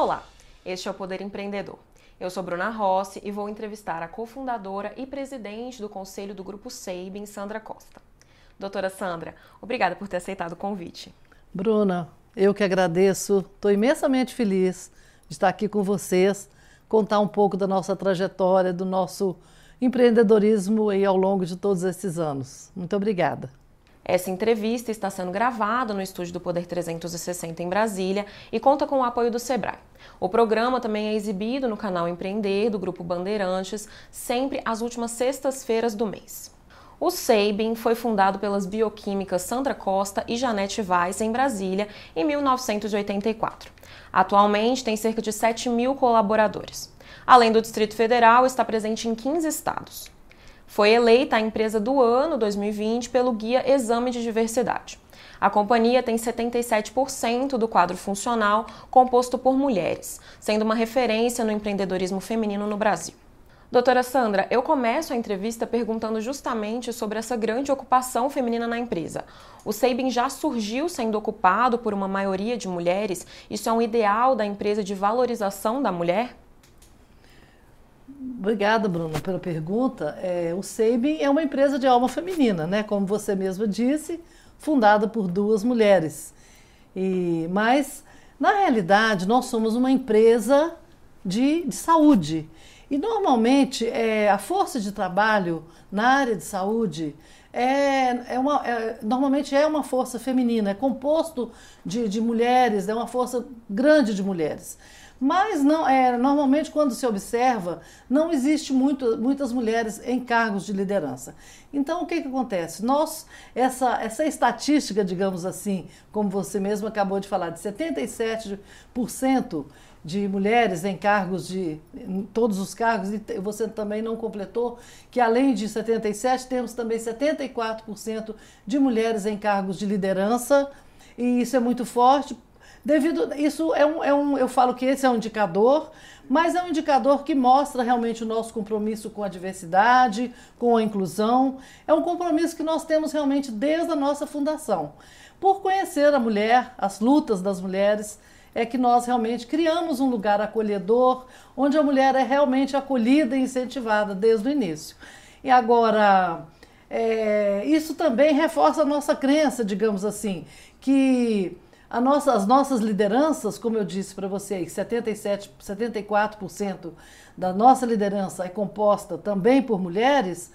Olá, este é o Poder Empreendedor. Eu sou Bruna Rossi e vou entrevistar a cofundadora e presidente do Conselho do Grupo Seibin, Sandra Costa. Doutora Sandra, obrigada por ter aceitado o convite. Bruna, eu que agradeço, estou imensamente feliz de estar aqui com vocês, contar um pouco da nossa trajetória, do nosso empreendedorismo aí ao longo de todos esses anos. Muito obrigada. Essa entrevista está sendo gravada no estúdio do Poder 360 em Brasília e conta com o apoio do Sebrae. O programa também é exibido no canal Empreender do Grupo Bandeirantes, sempre às últimas sextas-feiras do mês. O Seibin foi fundado pelas bioquímicas Sandra Costa e Janete Weiss em Brasília em 1984. Atualmente tem cerca de 7 mil colaboradores. Além do Distrito Federal, está presente em 15 estados. Foi eleita a empresa do ano 2020 pelo Guia Exame de Diversidade. A companhia tem 77% do quadro funcional composto por mulheres, sendo uma referência no empreendedorismo feminino no Brasil. Doutora Sandra, eu começo a entrevista perguntando justamente sobre essa grande ocupação feminina na empresa. O Seibin já surgiu sendo ocupado por uma maioria de mulheres? Isso é um ideal da empresa de valorização da mulher? Obrigada, Bruna, pela pergunta. É, o Seibin é uma empresa de alma feminina, né? Como você mesma disse, fundada por duas mulheres. E, mas, na realidade, nós somos uma empresa de, de saúde. E normalmente é, a força de trabalho na área de saúde é, é uma, é, normalmente é uma força feminina, é composto de, de mulheres, é uma força grande de mulheres. Mas não é, normalmente quando se observa, não existe muito, muitas mulheres em cargos de liderança. Então o que, que acontece? Nós, essa, essa estatística, digamos assim, como você mesmo acabou de falar, de 77% de mulheres em cargos de em todos os cargos, e você também não completou que além de 77, temos também 74% de mulheres em cargos de liderança, e isso é muito forte Devido isso é um, é um, eu falo que esse é um indicador, mas é um indicador que mostra realmente o nosso compromisso com a diversidade, com a inclusão. É um compromisso que nós temos realmente desde a nossa fundação. Por conhecer a mulher, as lutas das mulheres, é que nós realmente criamos um lugar acolhedor, onde a mulher é realmente acolhida e incentivada desde o início. E agora, é, isso também reforça a nossa crença, digamos assim, que nossa, as nossas lideranças, como eu disse para vocês, 77, 74% da nossa liderança é composta também por mulheres,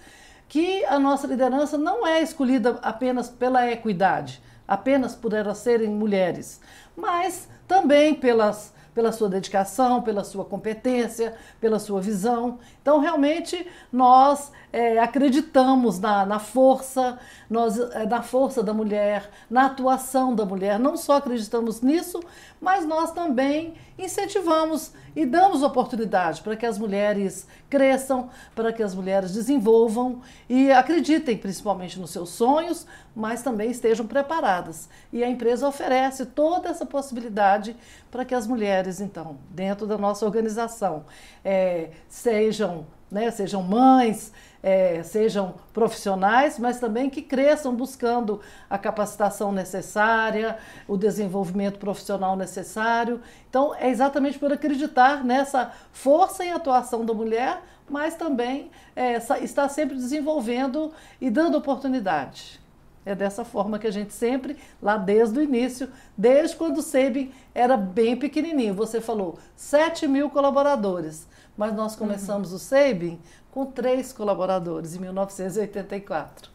que a nossa liderança não é escolhida apenas pela equidade, apenas por elas serem mulheres, mas também pelas pela sua dedicação, pela sua competência, pela sua visão. Então, realmente, nós é, acreditamos na, na força, nós, é, na força da mulher, na atuação da mulher. Não só acreditamos nisso, mas nós também incentivamos e damos oportunidade para que as mulheres cresçam, para que as mulheres desenvolvam e acreditem principalmente nos seus sonhos, mas também estejam preparadas. E a empresa oferece toda essa possibilidade para que as mulheres, então, dentro da nossa organização, é, sejam, né, sejam mães, é, sejam profissionais, mas também que cresçam buscando a capacitação necessária, o desenvolvimento profissional necessário. Então, é exatamente por acreditar nessa força e atuação da mulher, mas também é, está sempre desenvolvendo e dando oportunidade. É dessa forma que a gente sempre, lá desde o início, desde quando o SEBIN era bem pequenininho, você falou 7 mil colaboradores, mas nós começamos uhum. o SEBIN com três colaboradores em 1984.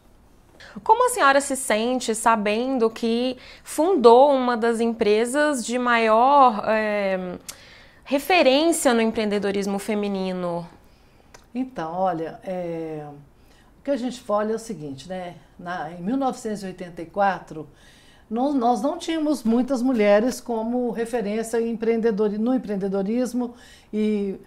Como a senhora se sente sabendo que fundou uma das empresas de maior é, referência no empreendedorismo feminino? Então, olha, é, o que a gente olha é o seguinte, né? Na, em 1984, nós, nós não tínhamos muitas mulheres como referência em empreendedor, no empreendedorismo e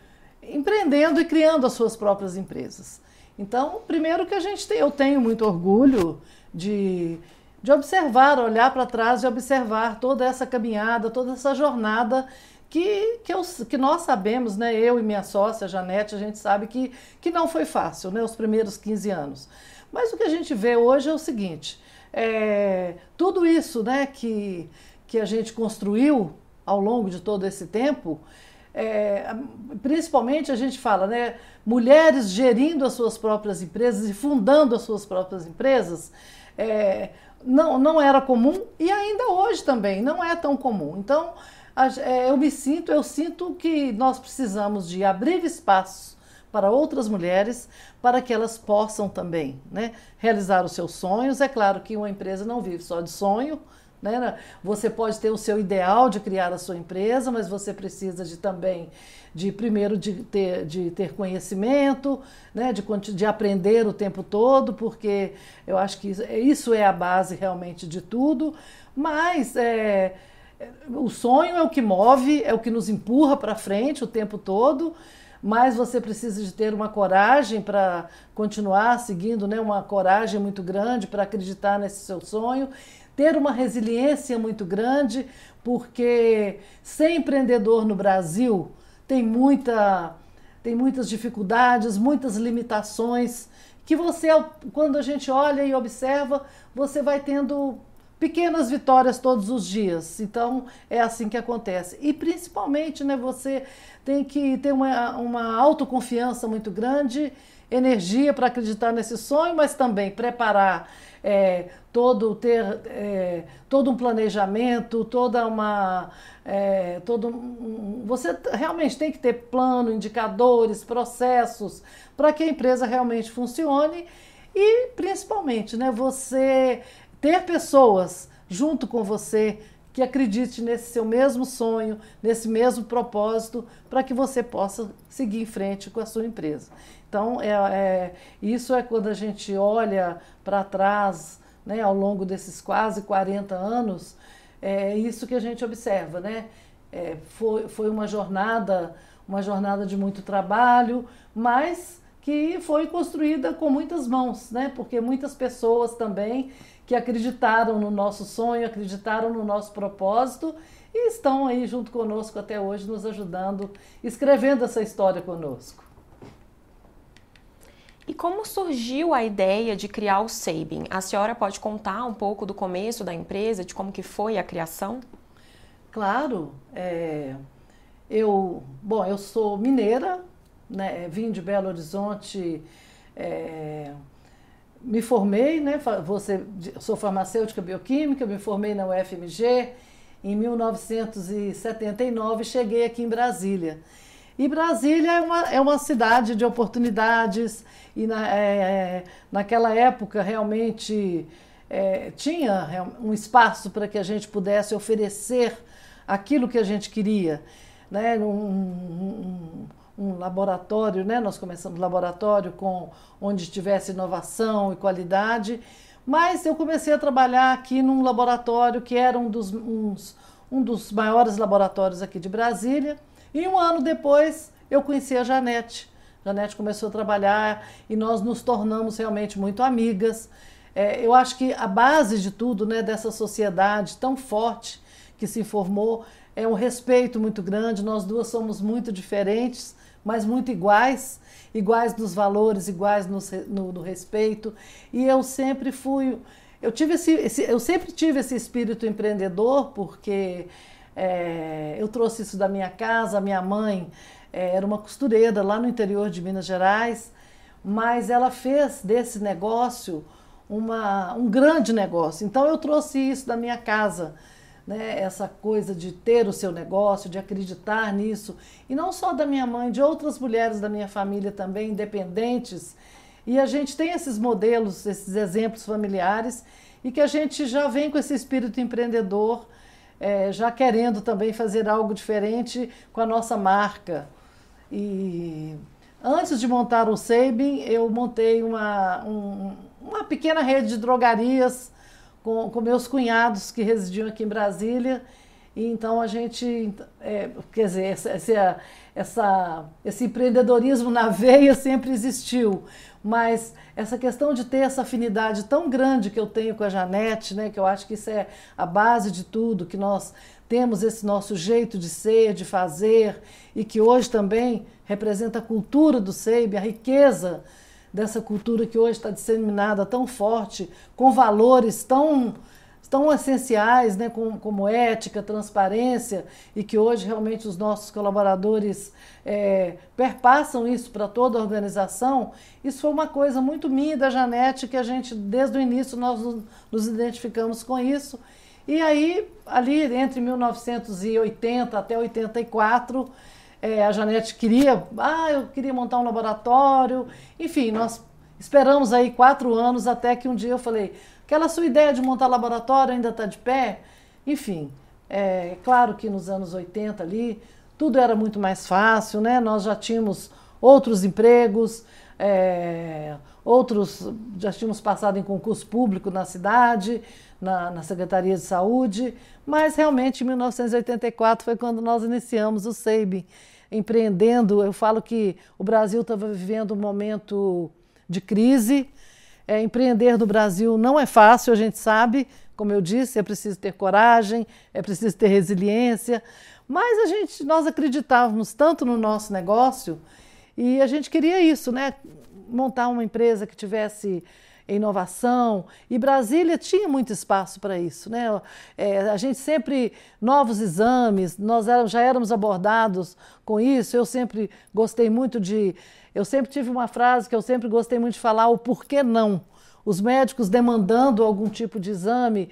empreendendo e criando as suas próprias empresas. Então, primeiro que a gente tem, eu tenho muito orgulho de, de observar, olhar para trás e observar toda essa caminhada, toda essa jornada que, que, eu, que nós sabemos, né, eu e minha sócia, Janete, a gente sabe que, que não foi fácil, né, os primeiros 15 anos. Mas o que a gente vê hoje é o seguinte, é, tudo isso né, que, que a gente construiu ao longo de todo esse tempo, é, principalmente a gente fala, né, mulheres gerindo as suas próprias empresas e fundando as suas próprias empresas, é, não, não era comum e ainda hoje também não é tão comum. Então, a, é, eu me sinto, eu sinto que nós precisamos de abrir espaços para outras mulheres, para que elas possam também né, realizar os seus sonhos. É claro que uma empresa não vive só de sonho, né? Você pode ter o seu ideal de criar a sua empresa, mas você precisa de também de primeiro de ter, de ter conhecimento, né? de, de aprender o tempo todo, porque eu acho que isso é a base realmente de tudo. Mas é, o sonho é o que move, é o que nos empurra para frente o tempo todo mas você precisa de ter uma coragem para continuar seguindo, né? uma coragem muito grande para acreditar nesse seu sonho ter uma resiliência muito grande, porque ser empreendedor no Brasil tem muita tem muitas dificuldades, muitas limitações que você quando a gente olha e observa, você vai tendo pequenas vitórias todos os dias. Então é assim que acontece. E principalmente, né, você tem que ter uma, uma autoconfiança muito grande, energia para acreditar nesse sonho, mas também preparar é, todo ter é, todo um planejamento, toda uma é, todo um, você realmente tem que ter plano, indicadores, processos para que a empresa realmente funcione e principalmente, né, você ter pessoas junto com você que acredite nesse seu mesmo sonho, nesse mesmo propósito, para que você possa seguir em frente com a sua empresa. Então, é, é isso é quando a gente olha para trás, né, ao longo desses quase 40 anos, é isso que a gente observa, né? É, foi, foi uma jornada, uma jornada de muito trabalho, mas que foi construída com muitas mãos, né? Porque muitas pessoas também que acreditaram no nosso sonho, acreditaram no nosso propósito e estão aí junto conosco até hoje, nos ajudando, escrevendo essa história conosco. E como surgiu a ideia de criar o Sabin? A senhora pode contar um pouco do começo da empresa, de como que foi a criação? Claro. É, eu, bom, eu sou mineira, né, vim de Belo Horizonte, é, me formei, né, você, sou farmacêutica bioquímica, me formei na UFMG em 1979 cheguei aqui em Brasília. E Brasília é uma, é uma cidade de oportunidades, e na, é, é naquela época realmente é, tinha um espaço para que a gente pudesse oferecer aquilo que a gente queria. Né? Um, um, um laboratório, né? nós começamos laboratório com onde tivesse inovação e qualidade, mas eu comecei a trabalhar aqui num laboratório que era um dos, uns, um dos maiores laboratórios aqui de Brasília, e um ano depois eu conheci a Janete. Janete começou a trabalhar e nós nos tornamos realmente muito amigas. É, eu acho que a base de tudo, né, dessa sociedade tão forte que se formou, é um respeito muito grande. Nós duas somos muito diferentes, mas muito iguais, iguais nos valores, iguais no, no, no respeito. E eu sempre fui, eu tive esse, esse, eu sempre tive esse espírito empreendedor porque é, eu trouxe isso da minha casa, minha mãe é, era uma costureira lá no interior de Minas Gerais, mas ela fez desse negócio uma, um grande negócio. Então eu trouxe isso da minha casa, né? essa coisa de ter o seu negócio, de acreditar nisso. E não só da minha mãe, de outras mulheres da minha família também, independentes. E a gente tem esses modelos, esses exemplos familiares, e que a gente já vem com esse espírito empreendedor é, já querendo também fazer algo diferente com a nossa marca. E antes de montar o Sabin, eu montei uma, um, uma pequena rede de drogarias com, com meus cunhados que residiam aqui em Brasília. Então a gente, é, quer dizer, essa, essa, esse empreendedorismo na veia sempre existiu, mas essa questão de ter essa afinidade tão grande que eu tenho com a Janete, né, que eu acho que isso é a base de tudo, que nós temos esse nosso jeito de ser, de fazer, e que hoje também representa a cultura do SEIB, a riqueza dessa cultura que hoje está disseminada tão forte, com valores tão tão essenciais, né, como, como, ética, transparência, e que hoje realmente os nossos colaboradores é, perpassam isso para toda a organização, isso foi uma coisa muito minha da Janete, que a gente, desde o início, nós nos identificamos com isso. E aí, ali entre 1980 até 84, é, a Janete queria, ah, eu queria montar um laboratório, enfim, nós esperamos aí quatro anos até que um dia eu falei, Aquela sua ideia de montar laboratório ainda está de pé? Enfim, é claro que nos anos 80 ali tudo era muito mais fácil, né? Nós já tínhamos outros empregos, é, outros já tínhamos passado em concurso público na cidade, na, na, Secretaria de Saúde, mas realmente em 1984 foi quando nós iniciamos o SEIB, empreendendo. Eu falo que o Brasil estava vivendo um momento de crise, é, empreender no Brasil não é fácil, a gente sabe, como eu disse, é preciso ter coragem, é preciso ter resiliência, mas a gente, nós acreditávamos tanto no nosso negócio e a gente queria isso, né? Montar uma empresa que tivesse inovação e Brasília tinha muito espaço para isso, né? É, a gente sempre novos exames, nós já éramos abordados com isso. Eu sempre gostei muito de eu sempre tive uma frase que eu sempre gostei muito de falar: o porquê não. Os médicos demandando algum tipo de exame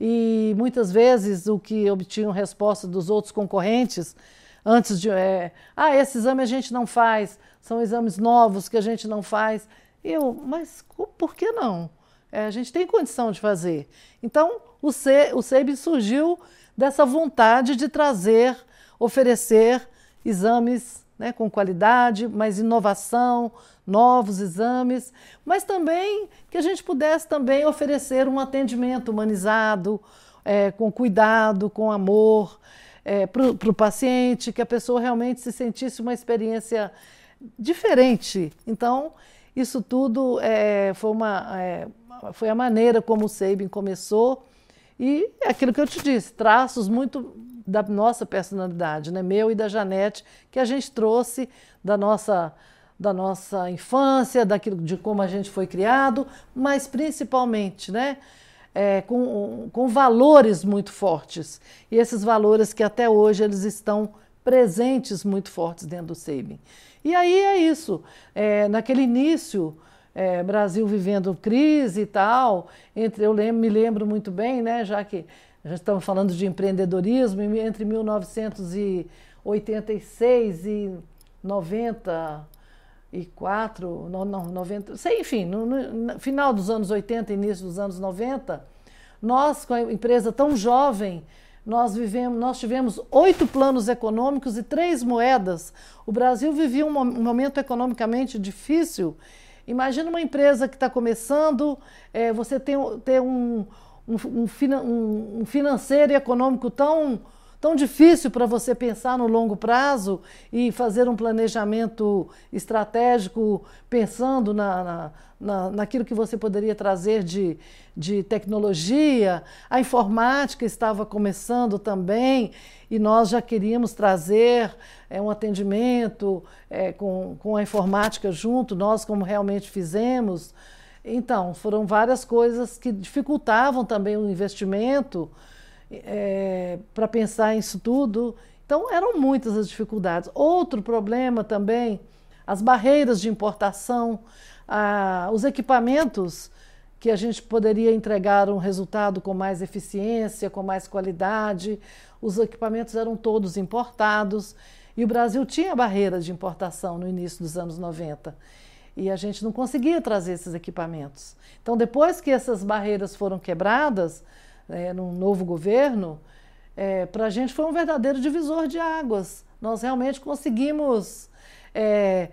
e muitas vezes o que obtinham resposta dos outros concorrentes antes de. É, ah, esse exame a gente não faz, são exames novos que a gente não faz. Eu, mas por que não? É, a gente tem condição de fazer. Então, o, C, o CEB surgiu dessa vontade de trazer, oferecer exames né, com qualidade, mais inovação, novos exames, mas também que a gente pudesse também oferecer um atendimento humanizado, é, com cuidado, com amor é, para o paciente, que a pessoa realmente se sentisse uma experiência diferente. Então, isso tudo é, foi, uma, é, foi a maneira como o Sabin começou e é aquilo que eu te disse, traços muito da nossa personalidade, né? meu e da Janete, que a gente trouxe da nossa, da nossa infância, daquilo de como a gente foi criado, mas principalmente né? É, com, com valores muito fortes. E esses valores que até hoje eles estão presentes muito fortes dentro do SEIBIN. E aí é isso. É, naquele início, é, Brasil vivendo crise e tal, entre eu lembro, me lembro muito bem, né, já que já estamos falando de empreendedorismo, entre 1986 e 94, não, não 90, sei, enfim, no, no, final dos anos 80, início dos anos 90, nós, com a empresa tão jovem, nós, vivemos, nós tivemos oito planos econômicos e três moedas. O Brasil vivia um momento economicamente difícil. Imagina uma empresa que está começando, é, você tem, tem um, um, um, um financeiro e econômico tão, tão difícil para você pensar no longo prazo e fazer um planejamento estratégico pensando na, na, na, naquilo que você poderia trazer de, de tecnologia. A informática estava começando também e nós já queríamos trazer é, um atendimento é, com, com a informática junto, nós como realmente fizemos. Então, foram várias coisas que dificultavam também o investimento é, para pensar nisso tudo. Então, eram muitas as dificuldades. Outro problema também, as barreiras de importação, ah, os equipamentos que a gente poderia entregar um resultado com mais eficiência, com mais qualidade. Os equipamentos eram todos importados e o Brasil tinha barreiras de importação no início dos anos 90 e a gente não conseguia trazer esses equipamentos. Então, depois que essas barreiras foram quebradas, é, num novo governo, é, para a gente foi um verdadeiro divisor de águas. Nós realmente conseguimos é,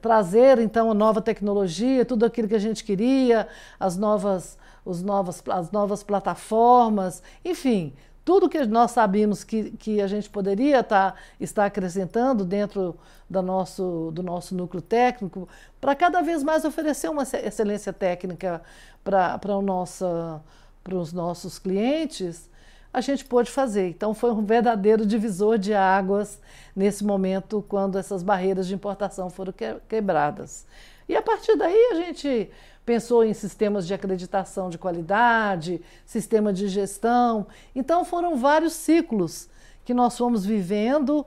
trazer então a nova tecnologia, tudo aquilo que a gente queria, as novas, os novas, as novas plataformas, enfim, tudo que nós sabíamos que, que a gente poderia tá, estar acrescentando dentro do nosso, do nosso núcleo técnico, para cada vez mais oferecer uma excelência técnica para os nossos clientes, a gente pôde fazer. Então, foi um verdadeiro divisor de águas nesse momento, quando essas barreiras de importação foram quebradas. E a partir daí, a gente pensou em sistemas de acreditação de qualidade, sistema de gestão. Então foram vários ciclos que nós fomos vivendo,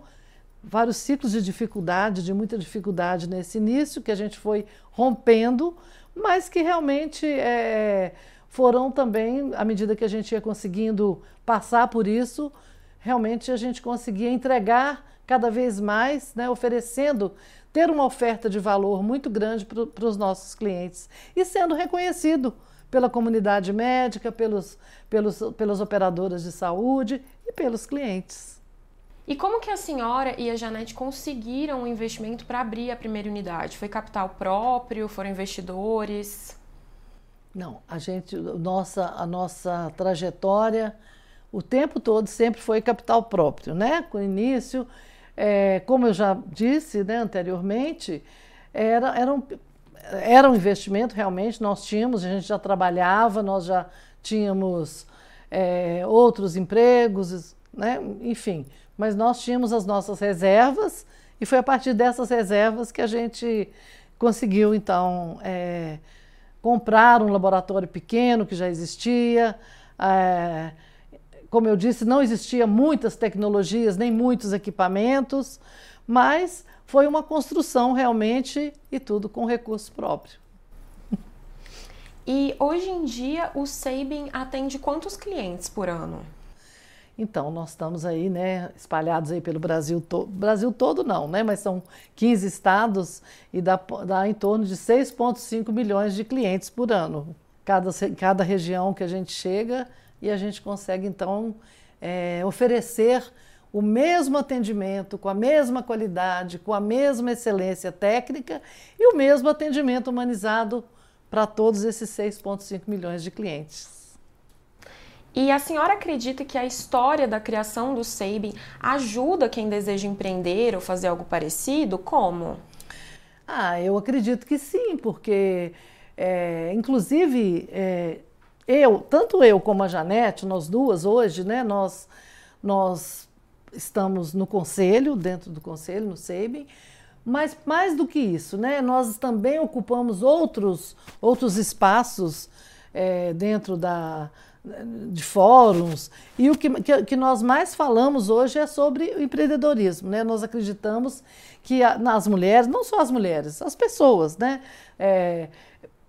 vários ciclos de dificuldade, de muita dificuldade nesse início, que a gente foi rompendo, mas que realmente é, foram também, à medida que a gente ia conseguindo passar por isso, realmente a gente conseguia entregar cada vez mais, né, oferecendo, ter uma oferta de valor muito grande para os nossos clientes e sendo reconhecido pela comunidade médica, pelos, pelos, pelas operadoras de saúde e pelos clientes. E como que a senhora e a Janete conseguiram um investimento para abrir a primeira unidade? Foi capital próprio? Foram investidores? Não, a gente, nossa, a nossa trajetória, o tempo todo sempre foi capital próprio, né? Com o início, é, como eu já disse né, anteriormente, era, era, um, era um investimento realmente, nós tínhamos, a gente já trabalhava, nós já tínhamos é, outros empregos, né? enfim, mas nós tínhamos as nossas reservas e foi a partir dessas reservas que a gente conseguiu, então, é, comprar um laboratório pequeno que já existia. É, como eu disse, não existia muitas tecnologias, nem muitos equipamentos, mas foi uma construção realmente e tudo com recurso próprio. E hoje em dia o Sabin atende quantos clientes por ano? Então, nós estamos aí, né, espalhados aí pelo Brasil todo. Brasil todo não, né, mas são 15 estados e dá, dá em torno de 6,5 milhões de clientes por ano. Cada, cada região que a gente chega e a gente consegue, então, é, oferecer o mesmo atendimento, com a mesma qualidade, com a mesma excelência técnica e o mesmo atendimento humanizado para todos esses 6,5 milhões de clientes. E a senhora acredita que a história da criação do Sabin ajuda quem deseja empreender ou fazer algo parecido? Como? Ah, eu acredito que sim, porque, é, inclusive, é, eu, tanto eu como a Janete, nós duas hoje, né, nós, nós estamos no conselho, dentro do conselho, no SEIBem, mas mais do que isso, né, nós também ocupamos outros, outros espaços é, dentro da, de fóruns. E o que, que, nós mais falamos hoje é sobre o empreendedorismo. Né? Nós acreditamos que a, nas mulheres, não só as mulheres, as pessoas, né? É,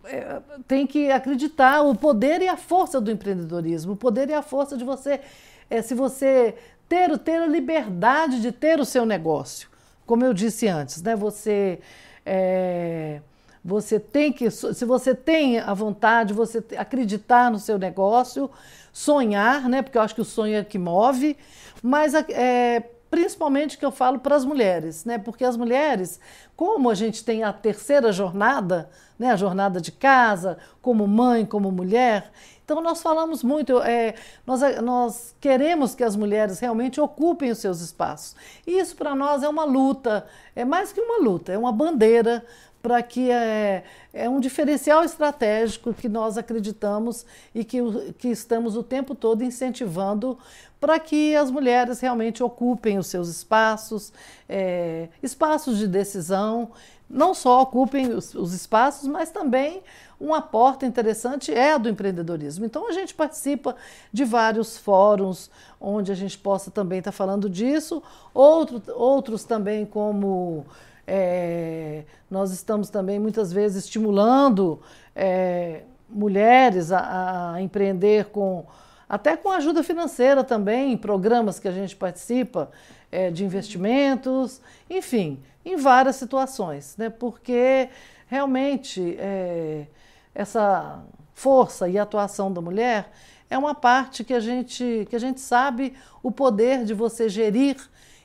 é, tem que acreditar o poder e a força do empreendedorismo, o poder e a força de você, é, se você ter, ter a liberdade de ter o seu negócio. Como eu disse antes, né? Você é, você tem que, se você tem a vontade, você acreditar no seu negócio, sonhar, né? Porque eu acho que o sonho é que move, mas é, principalmente que eu falo para as mulheres, né? Porque as mulheres, como a gente tem a terceira jornada, né? A jornada de casa, como mãe, como mulher, então nós falamos muito, é, nós, nós queremos que as mulheres realmente ocupem os seus espaços. E isso para nós é uma luta, é mais que uma luta, é uma bandeira para que é, é um diferencial estratégico que nós acreditamos e que, que estamos o tempo todo incentivando para que as mulheres realmente ocupem os seus espaços, é, espaços de decisão, não só ocupem os, os espaços, mas também uma porta interessante é a do empreendedorismo. Então a gente participa de vários fóruns onde a gente possa também estar falando disso, Outro, outros também como é, nós estamos também muitas vezes estimulando é, mulheres a, a, empreender com até com ajuda financeira também, em programas que a gente participa é, de investimentos, enfim, em várias situações, né? Porque realmente é, essa força e atuação da mulher é uma parte que a gente que a gente sabe o poder de você gerir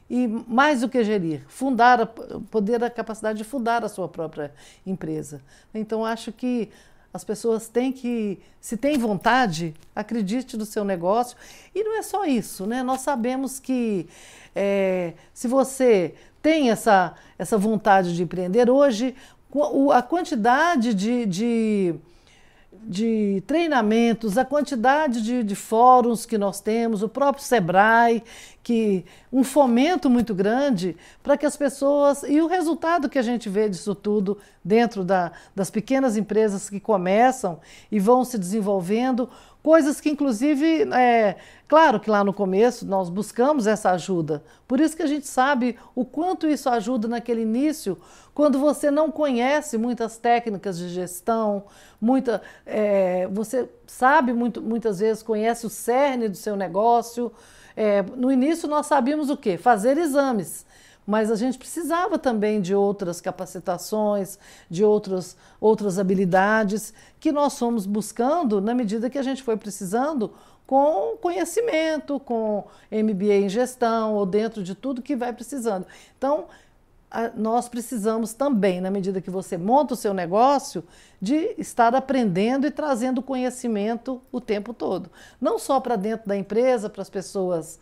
e mais do que gerir, fundar, poder a capacidade de fundar a sua própria empresa. Então acho que as pessoas têm que, se tem vontade, acredite no seu negócio. E não é só isso, né? Nós sabemos que é, se você tem essa, essa vontade de empreender, hoje a quantidade de, de de treinamentos, a quantidade de, de, fóruns que nós temos, o próprio Sebrae, que um fomento muito grande para que as pessoas e o resultado que a gente vê disso tudo dentro da, das pequenas empresas que começam e vão se desenvolvendo, coisas que inclusive é, Claro que lá no começo nós buscamos essa ajuda, por isso que a gente sabe o quanto isso ajuda naquele início, quando você não conhece muitas técnicas de gestão, muita, é, você sabe muito, muitas vezes, conhece o cerne do seu negócio. É, no início nós sabíamos o quê? Fazer exames mas a gente precisava também de outras capacitações, de outras, outras habilidades que nós fomos buscando na medida que a gente foi precisando com conhecimento, com MBA em gestão ou dentro de tudo que vai precisando. Então, nós precisamos também, na medida que você monta o seu negócio, de estar aprendendo e trazendo conhecimento o tempo todo. Não só para dentro da empresa, para as pessoas,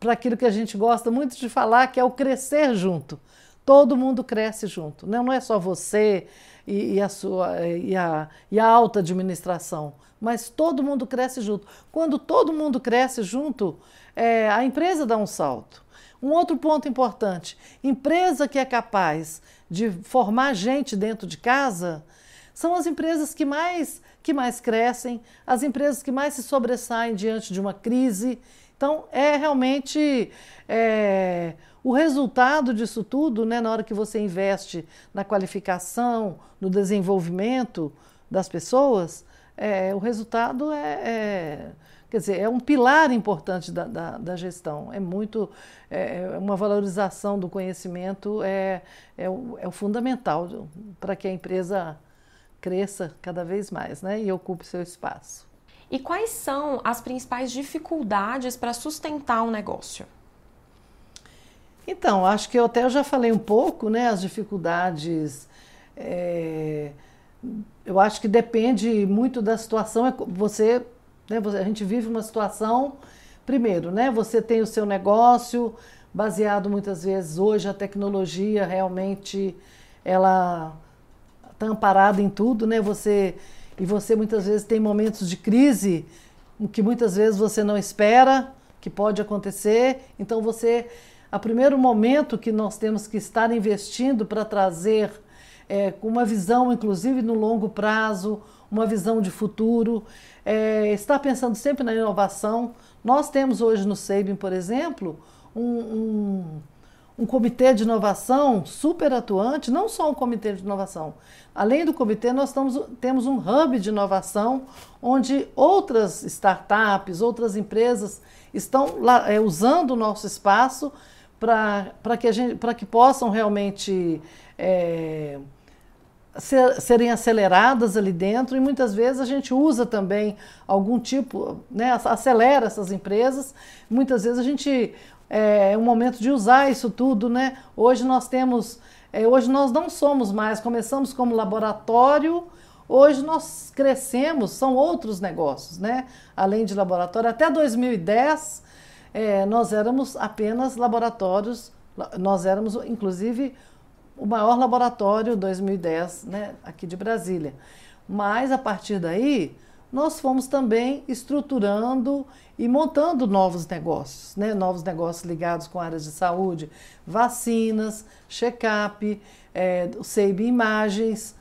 para aquilo que a gente gosta muito de falar, que é o crescer junto. Todo mundo cresce junto. Não, não é só você e, e a sua e a, e a alta administração mas todo mundo cresce junto. Quando todo mundo cresce junto, é, a empresa dá um salto. Um outro ponto importante: empresa que é capaz de formar gente dentro de casa são as empresas que mais, que mais crescem, as empresas que mais se sobressaem diante de uma crise. Então, é realmente é, o resultado disso tudo, né, na hora que você investe na qualificação, no desenvolvimento das pessoas, é, o resultado é, é, quer dizer, é um pilar importante da, da, da gestão. É muito é, é uma valorização do conhecimento é, é, o, é o fundamental para que a empresa cresça cada vez mais, né, e ocupe seu espaço. E quais são as principais dificuldades para sustentar um negócio? Então, acho que eu até já falei um pouco, né, as dificuldades é, eu acho que depende muito da situação. É você, né, a gente vive uma situação, primeiro, né, você tem o seu negócio baseado muitas vezes hoje a tecnologia realmente ela está amparada em tudo, né? Você e você muitas vezes tem momentos de crise que muitas vezes você não espera que pode acontecer. Então você, a primeiro momento que nós temos que estar investindo para trazer é, uma visão, inclusive, no longo prazo, uma visão de futuro, é, está pensando sempre na inovação. Nós temos hoje no SEIBIN, por exemplo, um, um, um, comitê de inovação super atuante, não só um comitê de inovação. Além do comitê, nós estamos, temos um hub de inovação, onde outras startups, outras empresas estão lá, é, usando o nosso espaço para que, que possam realmente. É, ser, serem aceleradas ali dentro e muitas vezes a gente usa também algum tipo, né, acelera essas empresas. Muitas vezes a gente é, é um momento de usar isso tudo, né? Hoje nós temos, é, hoje nós não somos mais, começamos como laboratório, hoje nós crescemos, são outros negócios, né? Além de laboratório, até 2010 é, nós éramos apenas laboratórios, nós éramos inclusive o maior laboratório 2010 né, aqui de Brasília. Mas a partir daí, nós fomos também estruturando e montando novos negócios, né? novos negócios ligados com áreas de saúde, vacinas, check-up, é, SEIB Imagens.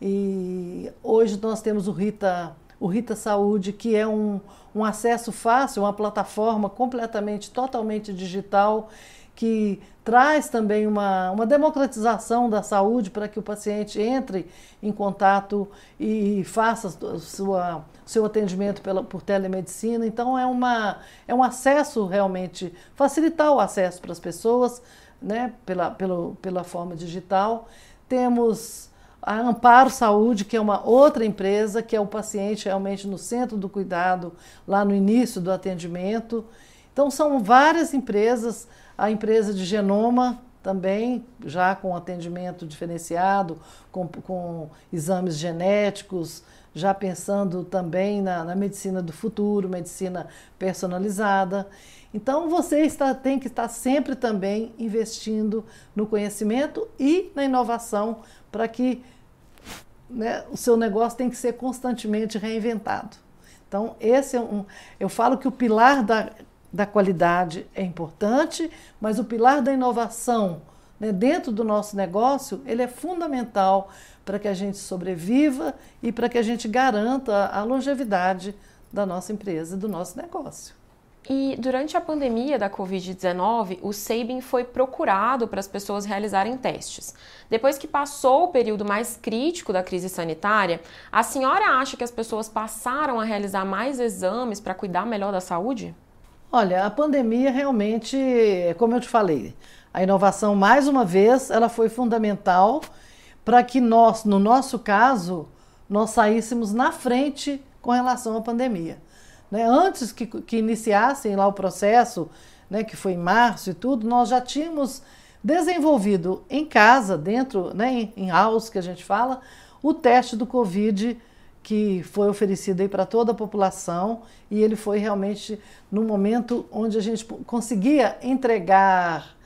E hoje nós temos o Rita, o Rita Saúde, que é um, um acesso fácil, uma plataforma completamente, totalmente digital que traz também uma, uma democratização da saúde para que o paciente entre em contato e faça sua, seu atendimento pela, por telemedicina. Então, é, uma, é um acesso realmente, facilitar o acesso para as pessoas né, pela, pela, pela forma digital. Temos a Amparo Saúde, que é uma outra empresa, que é o paciente realmente no centro do cuidado, lá no início do atendimento. Então, são várias empresas a empresa de genoma também, já com atendimento diferenciado, com, com exames genéticos, já pensando também na, na, medicina do futuro, medicina personalizada. Então você está, tem que estar sempre também investindo no conhecimento e na inovação para que né, o seu negócio tem que ser constantemente reinventado. Então, esse é um. Eu falo que o pilar da, da qualidade é importante, mas o pilar da inovação né, dentro do nosso negócio ele é fundamental para que a gente sobreviva e para que a gente garanta a longevidade da nossa empresa, do nosso negócio. E durante a pandemia da Covid-19, o Sabin foi procurado para as pessoas realizarem testes. Depois que passou o período mais crítico da crise sanitária, a senhora acha que as pessoas passaram a realizar mais exames para cuidar melhor da saúde? Olha, a pandemia realmente, como eu te falei, a inovação, mais uma vez, ela foi fundamental para que nós, no nosso caso, nós saíssemos na frente com relação à pandemia. Né? Antes que, que iniciassem lá o processo, né, que foi em março e tudo, nós já tínhamos desenvolvido em casa, dentro, né, em house que a gente fala, o teste do Covid que foi oferecido aí para toda a população e ele foi realmente no momento onde a gente conseguia entregar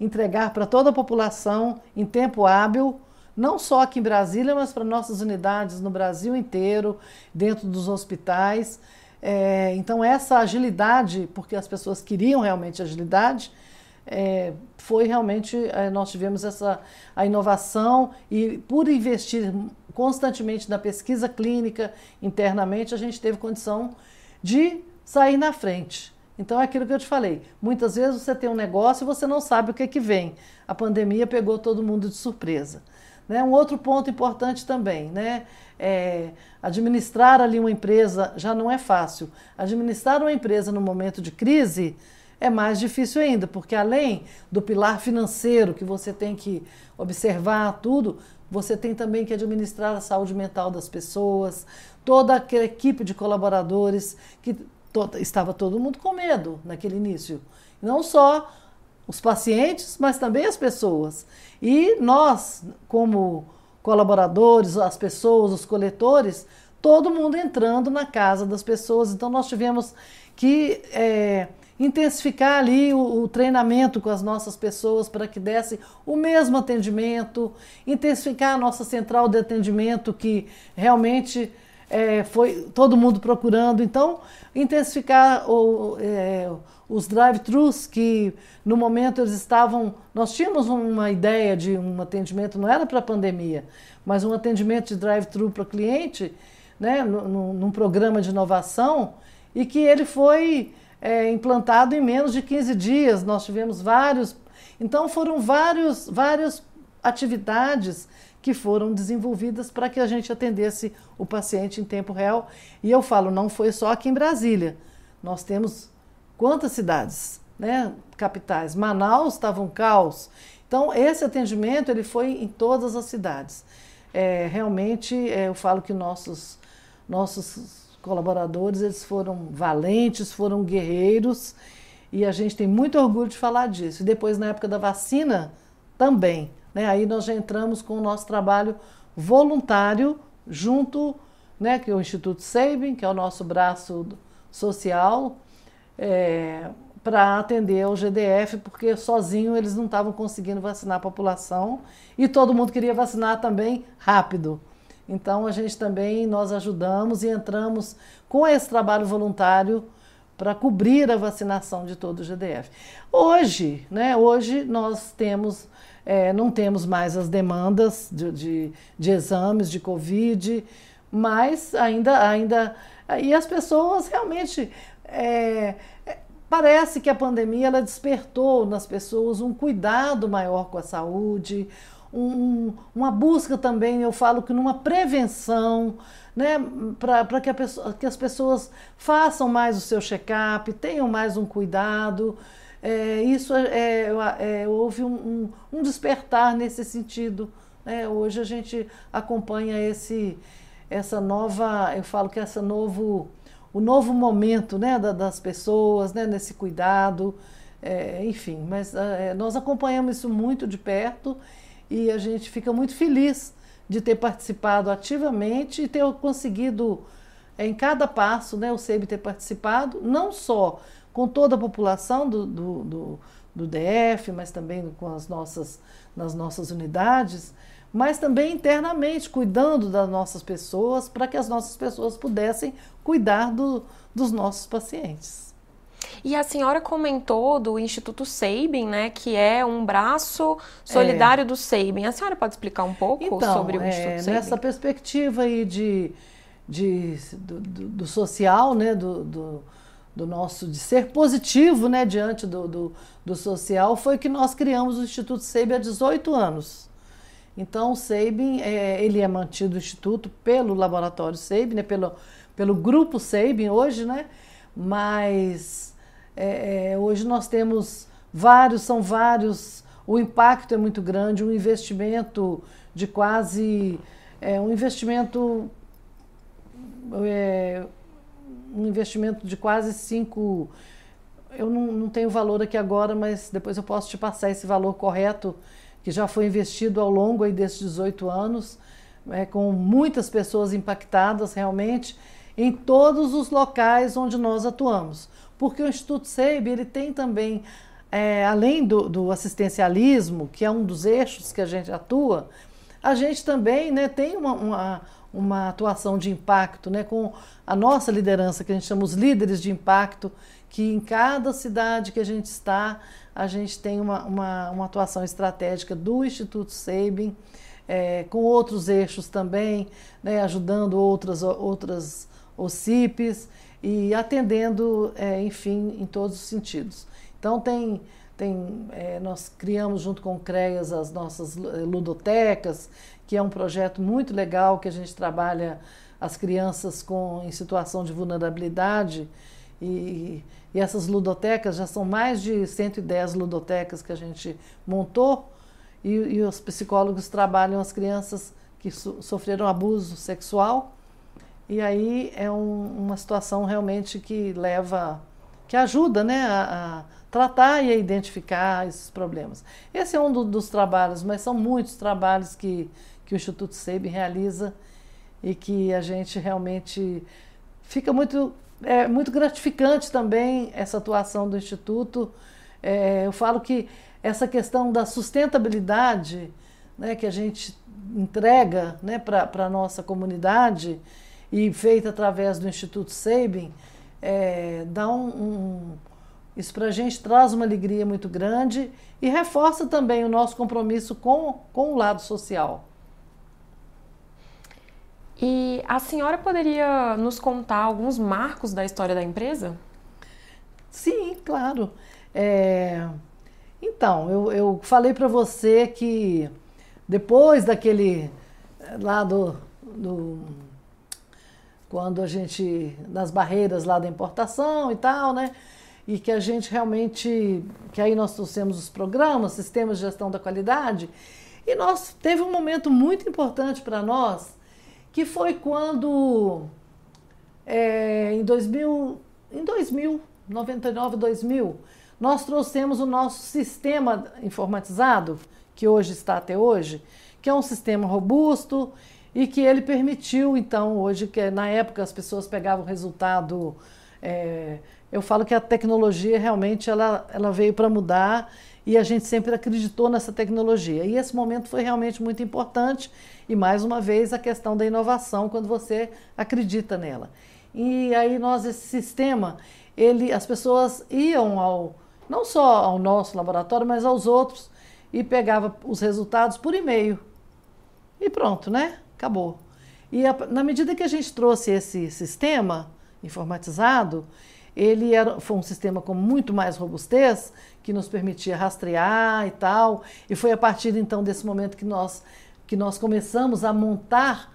entregar para toda a população em tempo hábil, não só aqui em Brasília, mas para nossas unidades no Brasil inteiro, dentro dos hospitais. É, então, essa agilidade, porque as pessoas queriam realmente agilidade, é, foi realmente, é, nós tivemos essa a inovação e por investir constantemente na pesquisa clínica internamente, a gente teve condição de sair na frente. Então é aquilo que eu te falei. Muitas vezes você tem um negócio e você não sabe o que, é que vem. A pandemia pegou todo mundo de surpresa. Né? Um outro ponto importante também, né? É, administrar ali uma empresa já não é fácil. Administrar uma empresa no momento de crise é mais difícil ainda, porque além do pilar financeiro que você tem que observar tudo, você tem também que administrar a saúde mental das pessoas, toda aquela equipe de colaboradores que estava todo mundo com medo naquele início. Não só os pacientes, mas também as pessoas. E nós, como colaboradores, as pessoas, os coletores, todo mundo entrando na casa das pessoas. Então nós tivemos que é, intensificar ali o, o, treinamento com as nossas pessoas para que desse o mesmo atendimento, intensificar a nossa central de atendimento que realmente é, foi todo mundo procurando. Então, intensificar o, é, os drive-thrus que no momento eles estavam. Nós tínhamos uma ideia de um atendimento, não era para a pandemia, mas um atendimento de drive-thru para o cliente, né, num, num, programa de inovação, e que ele foi é, implantado em menos de 15 dias. Nós tivemos vários. Então foram vários, várias atividades que foram desenvolvidas para que a gente atendesse o paciente em tempo real. E eu falo, não foi só aqui em Brasília. Nós temos quantas cidades, né? Capitais. Manaus estava um caos. Então esse atendimento ele foi em todas as cidades. É, realmente é, eu falo que nossos nossos colaboradores eles foram valentes, foram guerreiros e a gente tem muito orgulho de falar disso. E depois na época da vacina também né? Aí nós já entramos com o nosso trabalho voluntário junto, né, que é o Instituto Sabin, que é o nosso braço social, é, para atender ao GDF, porque sozinho eles não estavam conseguindo vacinar a população e todo mundo queria vacinar também rápido. Então a gente também nós ajudamos e entramos com esse trabalho voluntário para cobrir a vacinação de todo o GDF. Hoje, né, hoje nós temos é, não temos mais as demandas de, de, de, exames de Covid, mas ainda, ainda. E as pessoas realmente. É, é, parece que a pandemia ela despertou nas pessoas um cuidado maior com a saúde, um, uma busca também, eu falo que numa prevenção, né, para que, que as pessoas façam mais o seu check-up, tenham mais um cuidado é, isso é, é, é, houve um, um, um, despertar nesse sentido. Né? Hoje a gente acompanha esse, essa nova, eu falo que essa novo, o novo momento né, das pessoas, né, nesse cuidado, é, enfim, mas é, nós acompanhamos isso muito de perto e a gente fica muito feliz de ter participado ativamente e ter conseguido em cada passo, né, o SEB ter participado, não só com toda a população do, do, do, do DF, mas também com as nossas, nas nossas unidades, mas também internamente, cuidando das nossas pessoas, para que as nossas pessoas pudessem cuidar do, dos nossos pacientes. E a senhora comentou do Instituto Seibin, né, que é um braço solidário é. do Seibin. A senhora pode explicar um pouco então, sobre o Instituto é, Seibin? Nessa perspectiva aí de, de, do, do, do social, né, do, do, do, nosso de ser positivo, né, diante do, do, do social, foi que nós criamos o Instituto Seibin há 18 anos. Então, o Seibin, é, ele é mantido o instituto pelo laboratório Seibin, né, pelo, pelo grupo Seibin hoje, né? Mas é, é, hoje nós temos vários, são vários, o impacto é muito grande, um investimento de quase, é, um investimento, é, um investimento de quase cinco, eu não, não tenho valor aqui agora, mas depois eu posso te passar esse valor correto, que já foi investido ao longo aí desses 18 anos, é, com muitas pessoas impactadas realmente em todos os locais onde nós atuamos. Porque o Instituto SEIB ele tem também, é, além do, do, assistencialismo, que é um dos eixos que a gente atua, a gente também né, tem uma, uma, uma atuação de impacto né, com a nossa liderança, que a gente chama os líderes de impacto, que em cada cidade que a gente está, a gente tem uma, uma, uma atuação estratégica do Instituto Sabin, é, com outros eixos também, né, ajudando outras, outras OCIPs e atendendo, é, enfim, em todos os sentidos. Então, tem, tem, é, nós criamos junto com o CREAS as nossas ludotecas, que é um projeto muito legal que a gente trabalha as crianças com, em situação de vulnerabilidade e e essas ludotecas já são mais de 110 ludotecas que a gente montou e, e os psicólogos trabalham as crianças que so, sofreram abuso sexual. E aí é um, uma situação realmente que leva, que ajuda né, a, a, tratar e a identificar esses problemas. Esse é um do, dos trabalhos, mas são muitos trabalhos que, que o Instituto SEIB realiza e que a gente realmente fica muito é muito gratificante também essa atuação do Instituto. É, eu falo que essa questão da sustentabilidade né, que a gente entrega né, para a nossa comunidade e feita através do Instituto Sabin, é, dá um, um isso para a gente traz uma alegria muito grande e reforça também o nosso compromisso com, com o lado social. E a senhora poderia nos contar alguns marcos da história da empresa? Sim, claro. É... Então, eu, eu falei para você que depois daquele lá do, do, quando a gente das barreiras lá da importação e tal, né? E que a gente realmente que aí nós trouxemos os programas, sistemas de gestão da qualidade, e nós teve um momento muito importante para nós que foi quando é, em 2000, em 2000, 99, 2000, nós trouxemos o nosso sistema informatizado, que hoje está até hoje, que é um sistema robusto e que ele permitiu, então, hoje, que na época as pessoas pegavam o resultado. É, eu falo que a tecnologia realmente ela, ela veio para mudar e a gente sempre acreditou nessa tecnologia. E esse momento foi realmente muito importante e mais uma vez a questão da inovação quando você acredita nela. E aí nós esse sistema, ele as pessoas iam ao não só ao nosso laboratório, mas aos outros e pegava os resultados por e-mail. E pronto, né? Acabou. E a, na medida que a gente trouxe esse sistema informatizado, ele era, foi um sistema com muito mais robustez, que nos permitia rastrear e tal. E foi a partir então desse momento que nós, que nós começamos a montar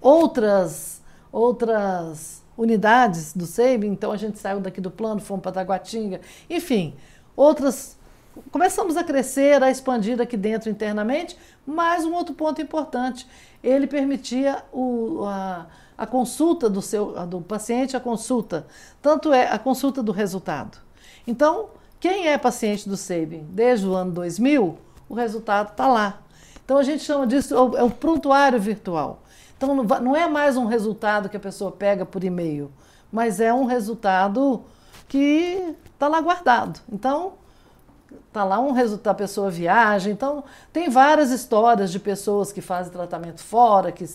outras, outras unidades do SEIB. Então a gente saiu daqui do plano, fomos para Taguatinga, enfim, outras. Começamos a crescer, a expandir aqui dentro internamente, mas um outro ponto importante, ele permitia o, a, a consulta do seu do paciente, a consulta, tanto é a consulta do resultado. Então, quem é paciente do SEIB desde o ano 2000, o resultado está lá. Então a gente chama disso é o é prontuário virtual. Então não é mais um resultado que a pessoa pega por e-mail, mas é um resultado que está lá guardado. Então tá lá um resultado, a pessoa viaja. Então, tem várias histórias de pessoas que fazem tratamento fora, que,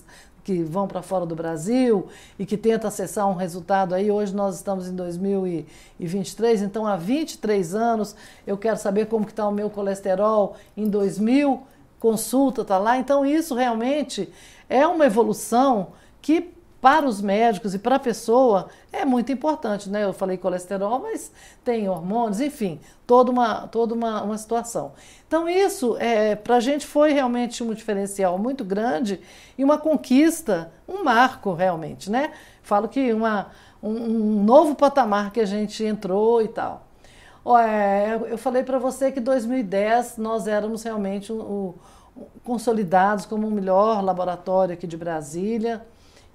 que vão para fora do Brasil e que tentam acessar um resultado aí. Hoje nós estamos em 2023, então há 23 anos eu quero saber como está o meu colesterol em 2000, consulta está lá. Então, isso realmente é uma evolução que para os médicos e para a pessoa é muito importante, né? Eu falei colesterol, mas tem hormônios, enfim, toda uma, toda uma, uma situação. Então, isso é, para a gente foi realmente um diferencial muito grande e uma conquista, um marco realmente, né? Falo que uma, um, um novo patamar que a gente entrou e tal. É, eu falei para você que em 2010 nós éramos realmente um, um, consolidados como o melhor laboratório aqui de Brasília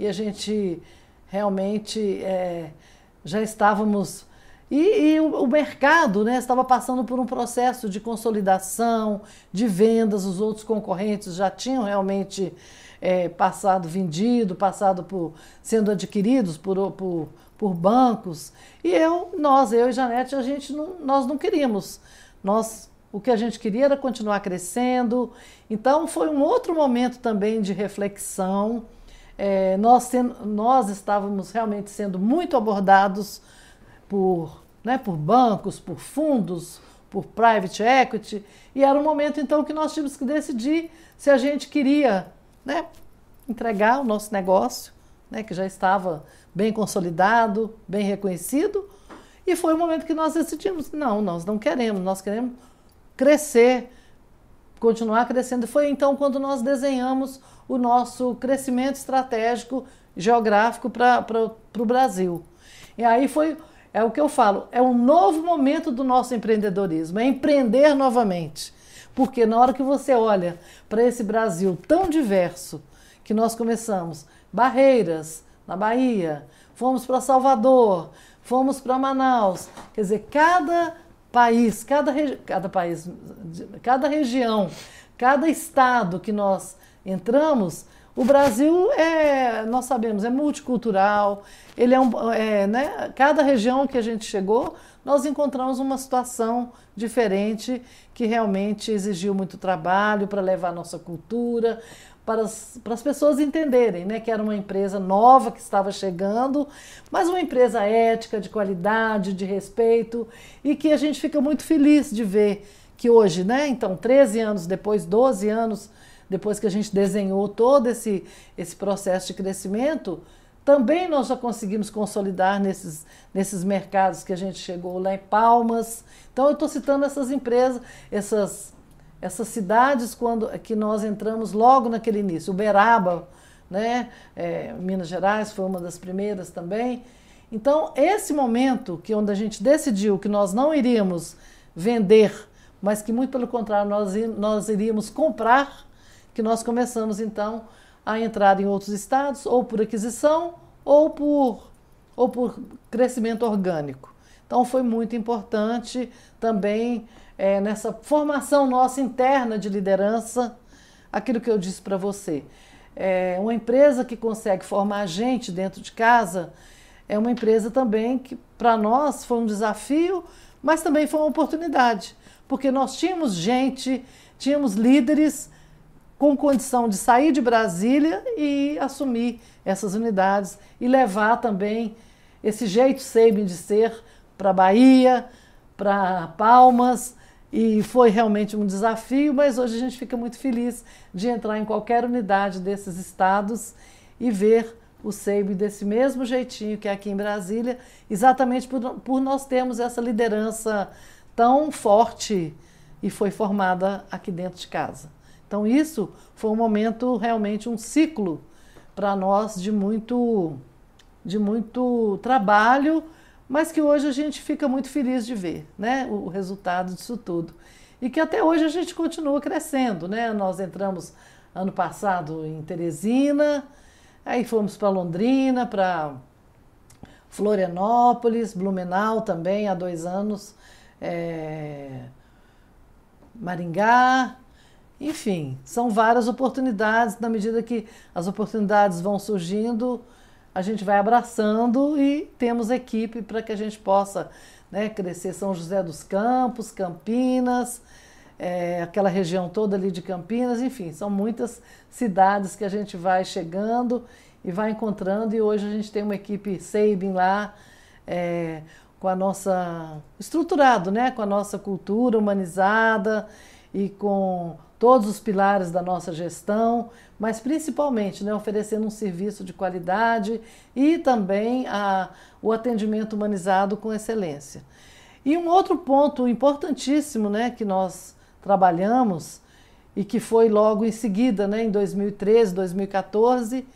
e a gente realmente é, já estávamos. E, e o, o, mercado né, estava passando por um processo de consolidação, de vendas, os outros concorrentes já tinham realmente é, passado vendido, passado por sendo adquiridos por, por, por bancos. E eu, nós, eu e Janete, a gente não, nós não queríamos. Nós o que a gente queria era continuar crescendo. Então foi um outro momento também de reflexão é, nós, sendo, nós estávamos realmente sendo muito abordados por, né, por bancos, por fundos, por private equity, e era um momento então que nós tínhamos que decidir se a gente queria né, entregar o nosso negócio, né, que já estava bem consolidado, bem reconhecido, e foi o momento que nós decidimos: não, nós não queremos, nós queremos crescer, continuar crescendo. Foi então quando nós desenhamos o nosso crescimento estratégico geográfico para o Brasil. E aí foi, é o que eu falo, é um novo momento do nosso empreendedorismo, é empreender novamente. Porque na hora que você olha para esse Brasil tão diverso, que nós começamos, Barreiras, na Bahia, fomos para Salvador, fomos para Manaus, quer dizer, cada país, cada, cada país, cada região, cada estado que nós entramos, o Brasil é, nós sabemos, é multicultural, ele é um, é, né, cada região que a gente chegou, nós encontramos uma situação diferente que realmente exigiu muito trabalho para levar a nossa cultura, para as, para as pessoas entenderem né, que era uma empresa nova que estava chegando, mas uma empresa ética, de qualidade, de respeito, e que a gente fica muito feliz de ver que hoje, né, então 13 anos depois, 12 anos depois que a gente desenhou todo esse, esse processo de crescimento, também nós já conseguimos consolidar nesses, nesses mercados que a gente chegou lá em Palmas. Então eu estou citando essas empresas, essas, essas cidades quando que nós entramos logo naquele início. Uberaba, né? É, Minas Gerais foi uma das primeiras também. Então esse momento que onde a gente decidiu que nós não iríamos vender, mas que muito pelo contrário nós, nós iríamos comprar que nós começamos então a entrar em outros estados, ou por aquisição, ou por, ou por crescimento orgânico. Então foi muito importante também é, nessa formação nossa interna de liderança, aquilo que eu disse para você. É, uma empresa que consegue formar gente dentro de casa é uma empresa também que para nós foi um desafio, mas também foi uma oportunidade, porque nós tínhamos gente, tínhamos líderes com condição de sair de Brasília e assumir essas unidades e levar também esse jeito Sabin de ser para Bahia, para Palmas, e foi realmente um desafio, mas hoje a gente fica muito feliz de entrar em qualquer unidade desses estados e ver o SEIB desse mesmo jeitinho que é aqui em Brasília, exatamente por, por nós termos essa liderança tão forte e foi formada aqui dentro de casa. Então, isso foi um momento, realmente, um ciclo para nós de muito, de muito trabalho, mas que hoje a gente fica muito feliz de ver né, o resultado disso tudo. E que até hoje a gente continua crescendo. Né? Nós entramos ano passado em Teresina, aí fomos para Londrina, para Florianópolis, Blumenau também há dois anos, é, Maringá, enfim, são várias oportunidades. Na medida que as oportunidades vão surgindo, a gente vai abraçando e temos equipe para que a gente possa né, crescer São José dos Campos, Campinas, é, aquela região toda ali de Campinas, enfim, são muitas cidades que a gente vai chegando e vai encontrando, e hoje a gente tem uma equipe Sabin lá, é, com a nossa. estruturado, né? Com a nossa cultura humanizada e com todos os pilares da nossa gestão, mas principalmente né, oferecendo um serviço de qualidade e também a, o atendimento humanizado com excelência. E um outro ponto importantíssimo né, que nós trabalhamos e que foi logo em seguida, né, em 2013, 2014,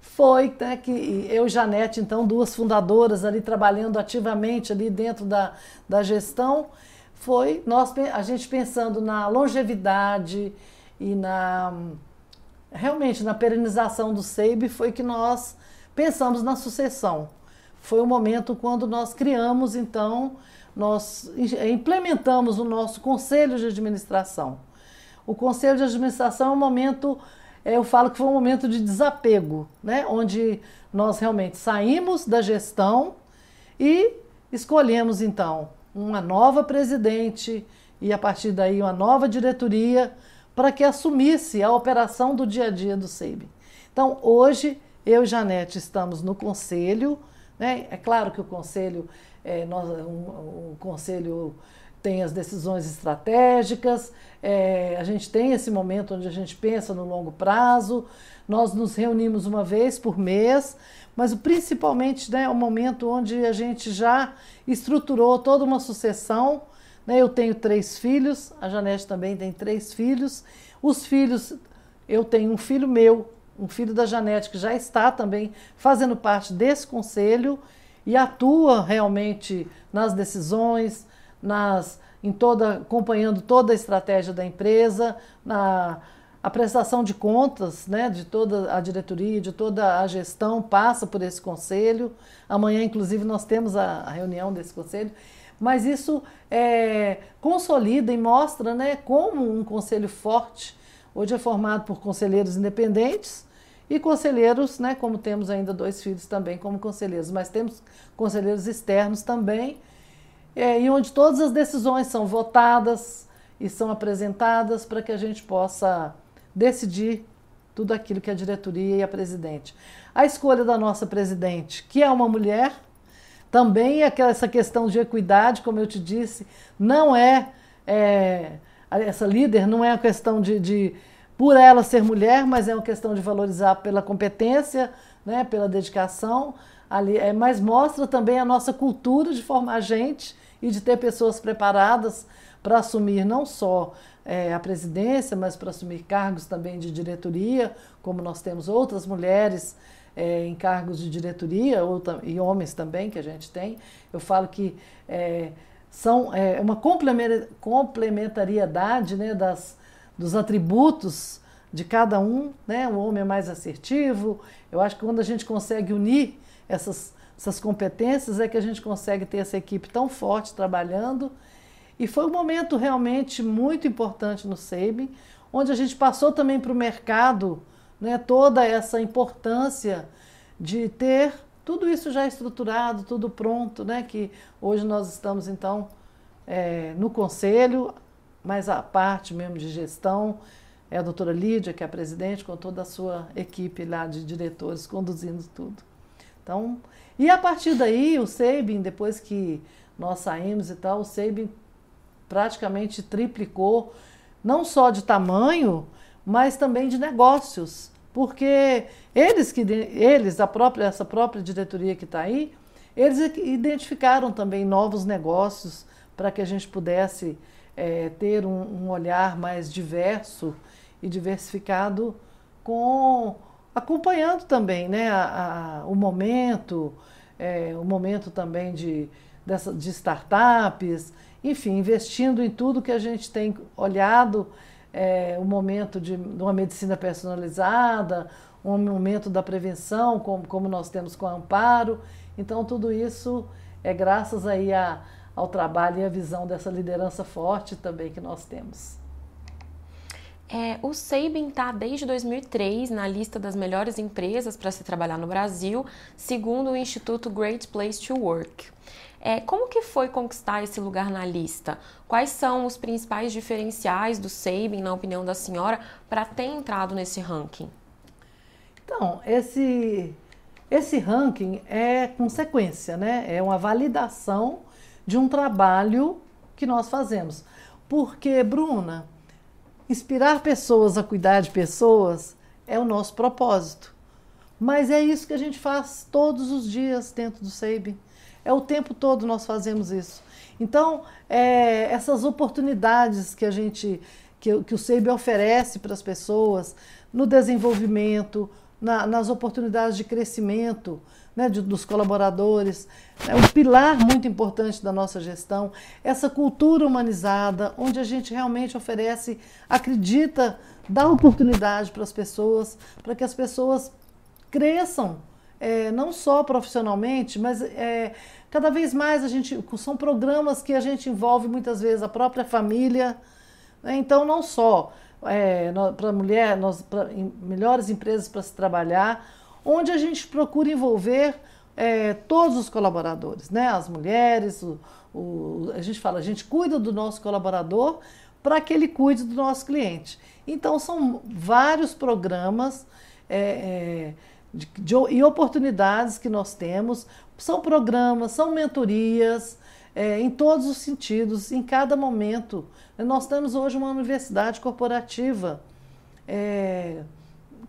foi né, que eu e Janete, então, duas fundadoras ali trabalhando ativamente ali dentro da, da gestão, foi nós a gente pensando na longevidade e na realmente na perenização do SEIB foi que nós pensamos na sucessão. Foi o momento quando nós criamos então nós implementamos o nosso conselho de administração. O conselho de administração é um momento, é, eu falo que foi um momento de desapego, né? onde nós realmente saímos da gestão e escolhemos então uma nova presidente e a partir daí uma nova diretoria para que assumisse a operação do dia a dia do SEIB. Então, hoje, eu e Janete estamos no conselho, né? é claro que o conselho é, nós, um, o conselho tem as decisões estratégicas, é, a gente tem esse momento onde a gente pensa no longo prazo, nós nos reunimos uma vez por mês, mas principalmente né, é o momento onde a gente já estruturou toda uma sucessão. Né, eu tenho três filhos, a Janete também tem três filhos. Os filhos, eu tenho um filho meu, um filho da Janete, que já está também fazendo parte desse conselho e atua realmente nas decisões, nas, em toda, acompanhando toda a estratégia da empresa, na a prestação de contas né, de toda a diretoria, de toda a gestão passa por esse conselho. Amanhã, inclusive, nós temos a, reunião desse conselho. Mas isso é, consolida e mostra né, como um conselho forte, hoje é formado por conselheiros independentes, e conselheiros, né, como temos ainda dois filhos também como conselheiros, mas temos conselheiros externos também, é, e onde todas as decisões são votadas e são apresentadas para que a gente possa decidir tudo aquilo que a diretoria e a presidente. A escolha da nossa presidente, que é uma mulher, também é essa questão de equidade, como eu te disse, não é, é essa líder não é uma questão de, de por ela ser mulher, mas é uma questão de valorizar pela competência, né, pela dedicação, ali, é, mas mostra também a nossa cultura de formar gente e de ter pessoas preparadas para assumir não só é, a presidência, mas para assumir cargos também de diretoria, como nós temos outras mulheres é, em cargos de diretoria ou, e homens também que a gente tem. Eu falo que é, são é, uma complementariedade né, das, dos atributos de cada um, né? O homem é mais assertivo. Eu acho que quando a gente consegue unir essas, essas competências é que a gente consegue ter essa equipe tão forte trabalhando. E foi um momento realmente muito importante no SEIB, onde a gente passou também para o mercado né, toda essa importância de ter tudo isso já estruturado, tudo pronto, né, que hoje nós estamos então é, no conselho, mas a parte mesmo de gestão é a doutora Lídia, que é a presidente, com toda a sua equipe lá de diretores conduzindo tudo. Então, e a partir daí, o Seibin, depois que nós saímos e tal, o Seibin praticamente triplicou, não só de tamanho, mas também de negócios, porque eles que eles a própria essa própria diretoria que está aí, eles identificaram também novos negócios para que a gente pudesse é, ter um, um, olhar mais diverso e diversificado, com acompanhando também né, a, a, o momento, é, o momento também de, dessa, de startups, enfim, investindo em tudo que a gente tem olhado, é, o momento de, de uma medicina personalizada, um momento da prevenção, como, como nós temos com a Amparo. Então, tudo isso é graças aí a ao trabalho e à visão dessa liderança forte também que nós temos. É, o Sabin está desde 2003 na lista das melhores empresas para se trabalhar no Brasil, segundo o Instituto Great Place to Work. É, como que foi conquistar esse lugar na lista? Quais são os principais diferenciais do Sabin, na opinião da senhora, para ter entrado nesse ranking? Então, esse, esse ranking é consequência, né? É uma validação de um trabalho que nós fazemos. Porque, Bruna, inspirar pessoas a cuidar de pessoas é o nosso propósito. Mas é isso que a gente faz todos os dias dentro do SEIB. É o tempo todo nós fazemos isso. Então, é, essas oportunidades que a gente, que, que o SEIB oferece para as pessoas no desenvolvimento, na, nas oportunidades de crescimento né, de, dos colaboradores, é um pilar muito importante da nossa gestão, essa cultura humanizada, onde a gente realmente oferece, acredita, dá oportunidade para as pessoas, para que as pessoas cresçam, é, não só profissionalmente, mas é, cada vez mais a gente são programas que a gente envolve muitas vezes a própria família. Né? Então, não só é, para mulher, nós, pra, em, melhores empresas para se trabalhar, onde a gente procura envolver é, todos os colaboradores, né? as mulheres, o, o, a gente fala, a gente cuida do nosso colaborador para que ele cuide do nosso cliente. Então, são vários programas. É, é, de, de, e oportunidades que nós temos. São programas, são mentorias, é, em todos os sentidos, em cada momento. Nós temos hoje uma universidade corporativa é,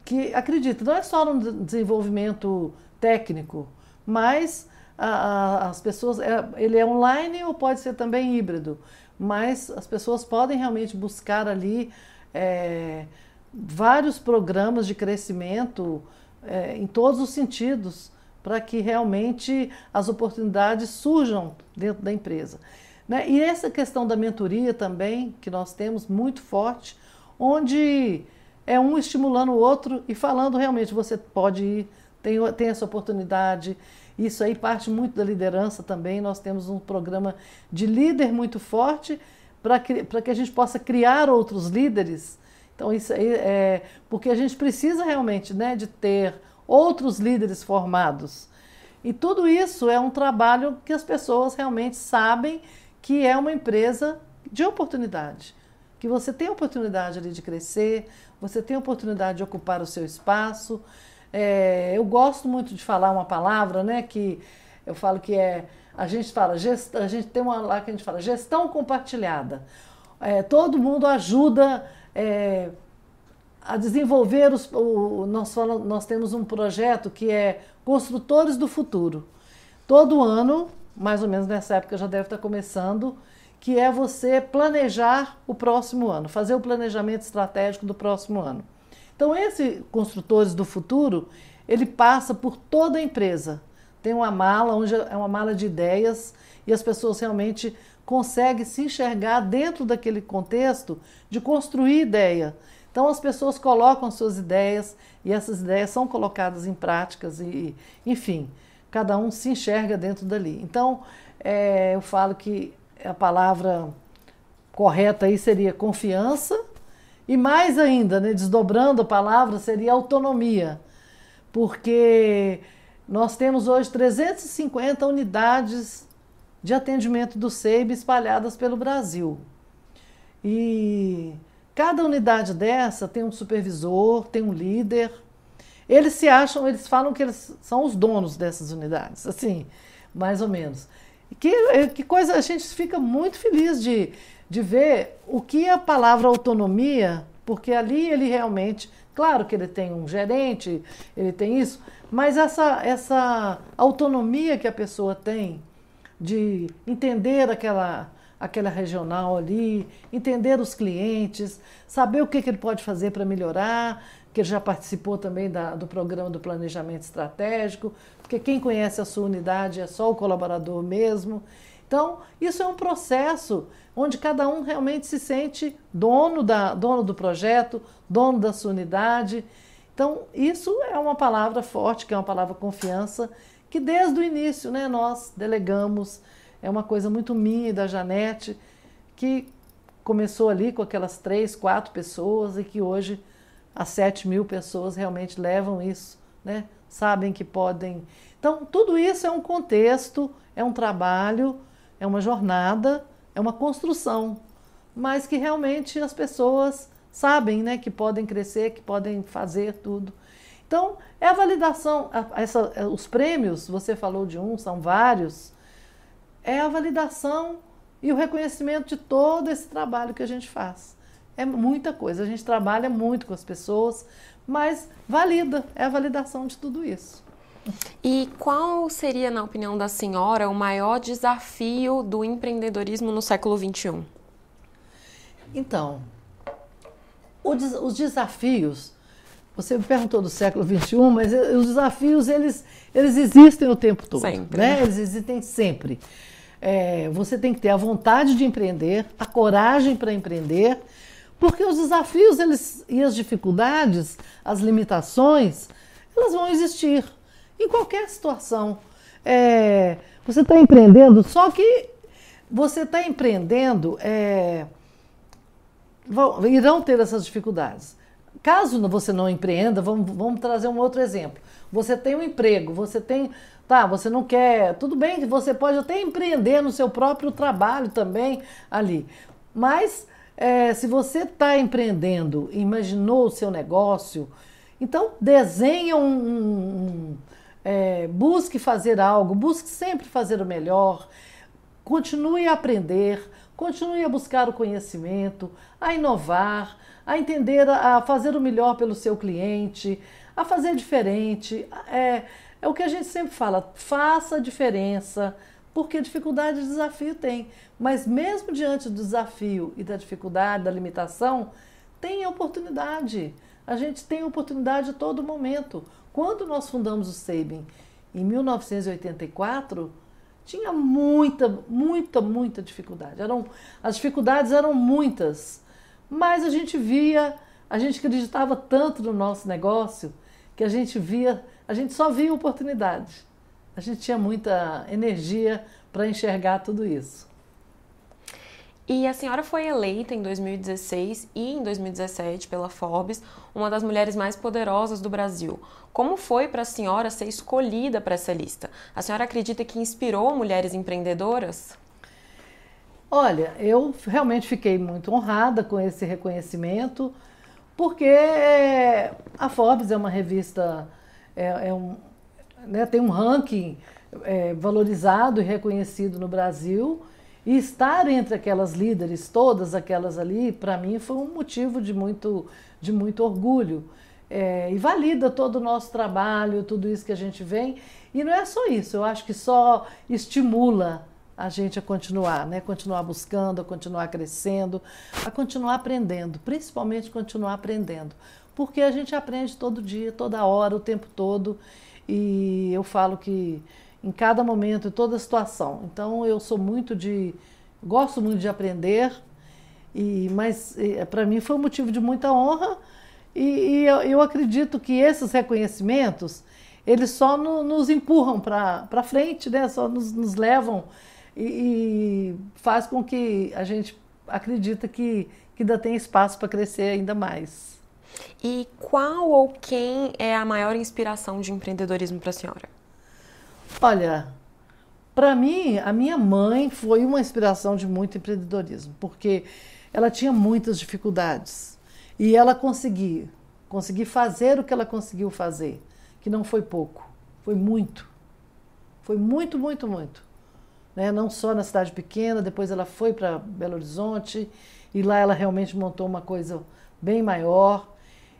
que, acredita, não é só no desenvolvimento técnico, mas a, a, as pessoas, é, ele é online ou pode ser também híbrido, mas as pessoas podem realmente buscar ali é, vários programas de crescimento é, em todos os sentidos, para que realmente as oportunidades surjam dentro da empresa. Né? E essa questão da mentoria também, que nós temos muito forte, onde é um estimulando o outro e falando realmente, você pode ir, tem, tem essa oportunidade. Isso aí parte muito da liderança também. Nós temos um programa de líder muito forte para que, que a gente possa criar outros líderes então, isso aí é porque a gente precisa realmente né, de ter outros líderes formados. E tudo isso é um trabalho que as pessoas realmente sabem que é uma empresa de oportunidade. Que você tem oportunidade ali de crescer, você tem oportunidade de ocupar o seu espaço. É, eu gosto muito de falar uma palavra, né? Que eu falo que é. A gente fala, gest, a gente tem uma lá que a gente fala gestão compartilhada. É, todo mundo ajuda é, a desenvolver os, o, nós, falamos, nós temos um projeto que é Construtores do Futuro. Todo ano, mais ou menos nessa época já deve estar começando, que é você planejar o próximo ano, fazer o planejamento estratégico do próximo ano. Então esse Construtores do Futuro, ele passa por toda a empresa. Tem uma mala, onde é uma mala de ideias e as pessoas realmente conseguem se enxergar dentro daquele contexto de construir ideia. Então as pessoas colocam suas ideias e essas ideias são colocadas em práticas e, enfim, cada um se enxerga dentro dali. Então é, eu falo que a palavra correta aí seria confiança e mais ainda, né, desdobrando a palavra, seria autonomia, porque nós temos hoje 350 unidades de atendimento do SEIB espalhadas pelo Brasil. E Cada unidade dessa tem um supervisor, tem um líder. Eles se acham, eles falam que eles são os donos dessas unidades, assim, mais ou menos. Que, eh, que coisa, a gente fica muito feliz de, de ver o que a palavra autonomia, porque ali ele realmente, claro que ele tem um gerente, ele tem isso, mas essa, essa autonomia que a pessoa tem de entender aquela aquela regional ali, entender os clientes, saber o que, que ele pode fazer para melhorar, que ele já participou também da, do programa do planejamento estratégico, porque quem conhece a sua unidade é só o colaborador mesmo. Então, isso é um processo onde cada um realmente se sente dono, da, dono do projeto, dono da sua unidade. Então, isso é uma palavra forte, que é uma palavra confiança, que desde o início né, nós delegamos é uma coisa muito minha e da Janete, que começou ali com aquelas três, quatro pessoas e que hoje as sete mil pessoas realmente levam isso, né? sabem que podem. Então, tudo isso é um contexto, é um trabalho, é uma jornada, é uma construção, mas que realmente as pessoas sabem né, que podem crescer, que podem fazer tudo. Então, é a validação, essa, é, os prêmios, você falou de um, são vários, é a validação e o reconhecimento de todo esse trabalho que a gente faz. É muita coisa, a gente trabalha muito com as pessoas, mas valida, é a validação de tudo isso. E qual seria, na opinião da senhora, o maior desafio do empreendedorismo no século XXI? Então, os desafios, você me perguntou do século XXI, mas os desafios eles, eles existem o tempo todo. Sempre. Né? né? Eles existem sempre. É, você tem que ter a vontade de empreender, a coragem para empreender, porque os desafios eles, e as dificuldades, as limitações, elas vão existir em qualquer situação. É, você está empreendendo, só que você está empreendendo, é, vão, irão ter essas dificuldades. Caso você não empreenda, vamos, vamos trazer um outro exemplo. Você tem um emprego, você tem Tá, você não quer. Tudo bem você pode até empreender no seu próprio trabalho também ali. Mas é, se você está empreendendo, imaginou o seu negócio, então desenha um. um é, busque fazer algo, busque sempre fazer o melhor, continue a aprender, continue a buscar o conhecimento, a inovar, a entender, a fazer o melhor pelo seu cliente, a fazer diferente. É, é o que a gente sempre fala, faça a diferença, porque dificuldade e desafio tem. Mas mesmo diante do desafio e da dificuldade, da limitação, tem oportunidade. A gente tem oportunidade a todo momento. Quando nós fundamos o Sabin em 1984, tinha muita, muita, muita dificuldade. Eram, as dificuldades eram muitas, mas a gente via, a gente acreditava tanto no nosso negócio que a gente via a gente só via oportunidade. A gente tinha muita energia para enxergar tudo isso. E a senhora foi eleita em 2016 e em 2017 pela Forbes uma das mulheres mais poderosas do Brasil. Como foi para a senhora ser escolhida para essa lista? A senhora acredita que inspirou mulheres empreendedoras? Olha, eu realmente fiquei muito honrada com esse reconhecimento, porque é, a Forbes é uma revista é, é um, né, tem um ranking é, valorizado e reconhecido no Brasil. E estar entre aquelas líderes, todas aquelas ali, para mim foi um motivo de muito, de muito orgulho. É, e valida todo o nosso trabalho, tudo isso que a gente vem. E não é só isso, eu acho que só estimula a gente a continuar, né? Continuar buscando, a continuar crescendo, a continuar aprendendo, principalmente continuar aprendendo porque a gente aprende todo dia, toda hora, o tempo todo. E eu falo que em cada momento, em toda situação. Então eu sou muito de. gosto muito de aprender, e mas para mim foi um motivo de muita honra. E, e eu, eu, acredito que esses reconhecimentos eles só no, nos empurram para frente, né? só nos, nos levam e, e, faz com que a gente acredita que, que ainda tem espaço para crescer ainda mais. E qual ou quem é a maior inspiração de empreendedorismo para a senhora? Olha, para mim, a minha mãe foi uma inspiração de muito empreendedorismo, porque ela tinha muitas dificuldades e ela conseguiu, conseguiu fazer o que ela conseguiu fazer, que não foi pouco, foi muito. Foi muito, muito, muito. Né? Não só na cidade pequena, depois ela foi para Belo Horizonte e lá ela realmente montou uma coisa bem maior.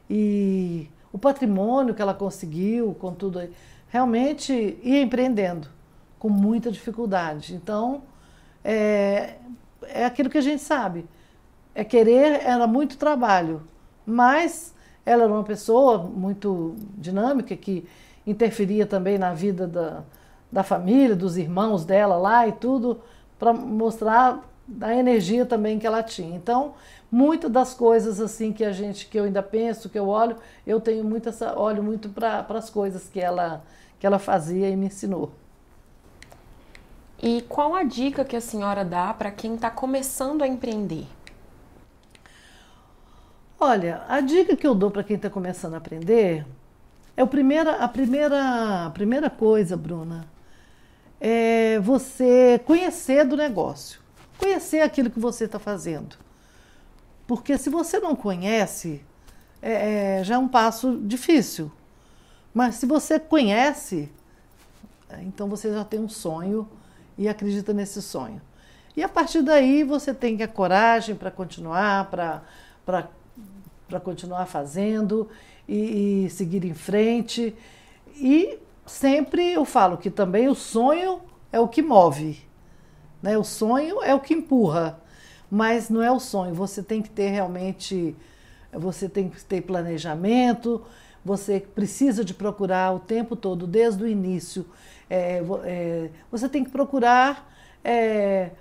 E o patrimônio que ela conseguiu com tudo aí, realmente ia empreendendo com muita dificuldade. Então, é, é aquilo que a gente sabe. É querer era muito trabalho, mas ela era uma pessoa muito dinâmica que interferia também na vida da, da família, dos irmãos dela lá e tudo, para mostrar a energia também que ela tinha. Então, muitas das coisas assim que a gente que eu ainda penso, que eu olho, eu tenho muito essa olho muito para as coisas que ela que ela fazia e me ensinou. E qual a dica que a senhora dá para quem está começando a empreender? Olha, a dica que eu dou para quem está começando a aprender É o primeira, a, primeira, a primeira coisa, Bruna, é você conhecer do negócio, conhecer aquilo que você está fazendo. Porque se você não conhece, é, é, já é um passo difícil. Mas se você conhece, então você já tem um sonho e acredita nesse sonho. E a partir daí você tem a coragem para continuar, para continuar fazendo e, e seguir em frente. E sempre eu falo que também o sonho é o que move. Né? O sonho é o que empurra, mas não é o sonho. Você tem que ter realmente, você tem que ter planejamento, você precisa de procurar o tempo todo, desde o início. É, é, você tem que procurar é,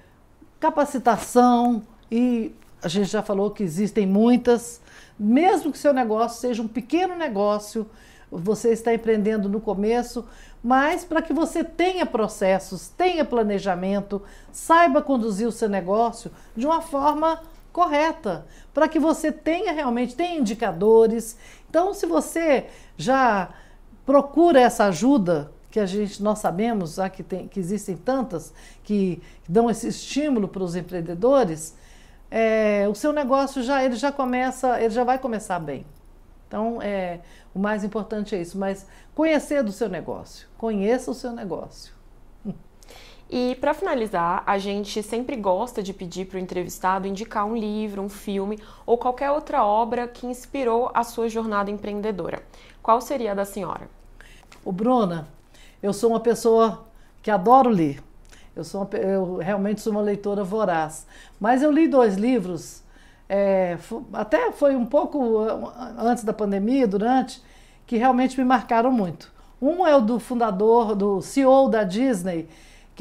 capacitação e a gente já falou que existem muitas. Mesmo que seu negócio seja um pequeno negócio, você está empreendendo no começo, mas para que você tenha processos, tenha planejamento, saiba conduzir o seu negócio de uma forma correta, para que você tenha realmente tenha indicadores. Então, se você já procura essa ajuda, que a gente nós sabemos já que, tem, que existem tantas que dão esse estímulo para os empreendedores, é, o seu negócio já ele já começa, ele já vai começar bem. Então, é, o mais importante é isso, mas conhecer do seu negócio, conheça o seu negócio. E para finalizar, a gente sempre gosta de pedir para o entrevistado indicar um livro, um filme ou qualquer outra obra que inspirou a sua jornada empreendedora. Qual seria a da senhora? O Bruna, eu sou uma pessoa que adoro ler. Eu, sou uma, eu realmente sou uma leitora voraz. Mas eu li dois livros, é, até foi um pouco antes da pandemia, durante, que realmente me marcaram muito. Um é o do fundador, do CEO da Disney,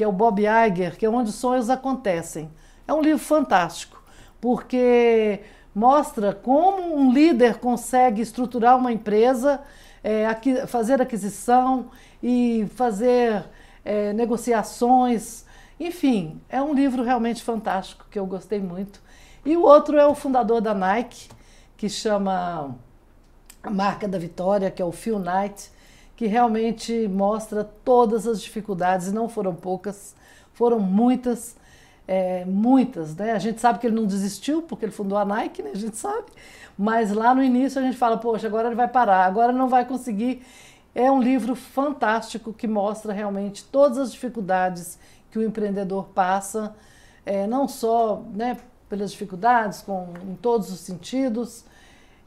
que é o Bob Iger, que é onde os sonhos acontecem. É um livro fantástico, porque mostra como um líder consegue estruturar uma empresa, é, aqui, fazer aquisição e fazer é, negociações. Enfim, é um livro realmente fantástico que eu gostei muito. E o outro é o fundador da Nike, que chama a Marca da Vitória, que é o Phil Knight que realmente mostra todas as dificuldades, e não foram poucas, foram muitas, é, muitas. Né? A gente sabe que ele não desistiu, porque ele fundou a Nike, né? a gente sabe, mas lá no início a gente fala, poxa, agora ele vai parar, agora não vai conseguir. É um livro fantástico que mostra realmente todas as dificuldades que o empreendedor passa, é, não só né, pelas dificuldades, com, em todos os sentidos,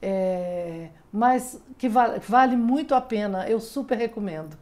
é, mas que vale, vale muito a pena, eu super recomendo.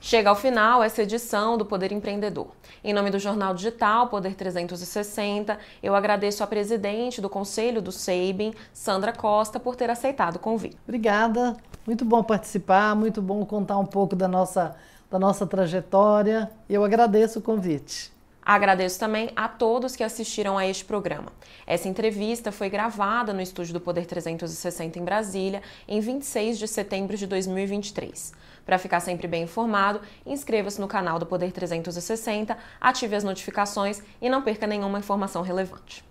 Chega ao final essa edição do Poder Empreendedor. Em nome do Jornal Digital Poder 360, eu agradeço a presidente do Conselho do SEIBIN, Sandra Costa, por ter aceitado o convite. Obrigada, muito bom participar, muito bom contar um pouco da nossa, da nossa trajetória. Eu agradeço o convite. Agradeço também a todos que assistiram a este programa. Essa entrevista foi gravada no estúdio do Poder 360 em Brasília, em 26 de setembro de 2023. Para ficar sempre bem informado, inscreva-se no canal do Poder 360, ative as notificações e não perca nenhuma informação relevante.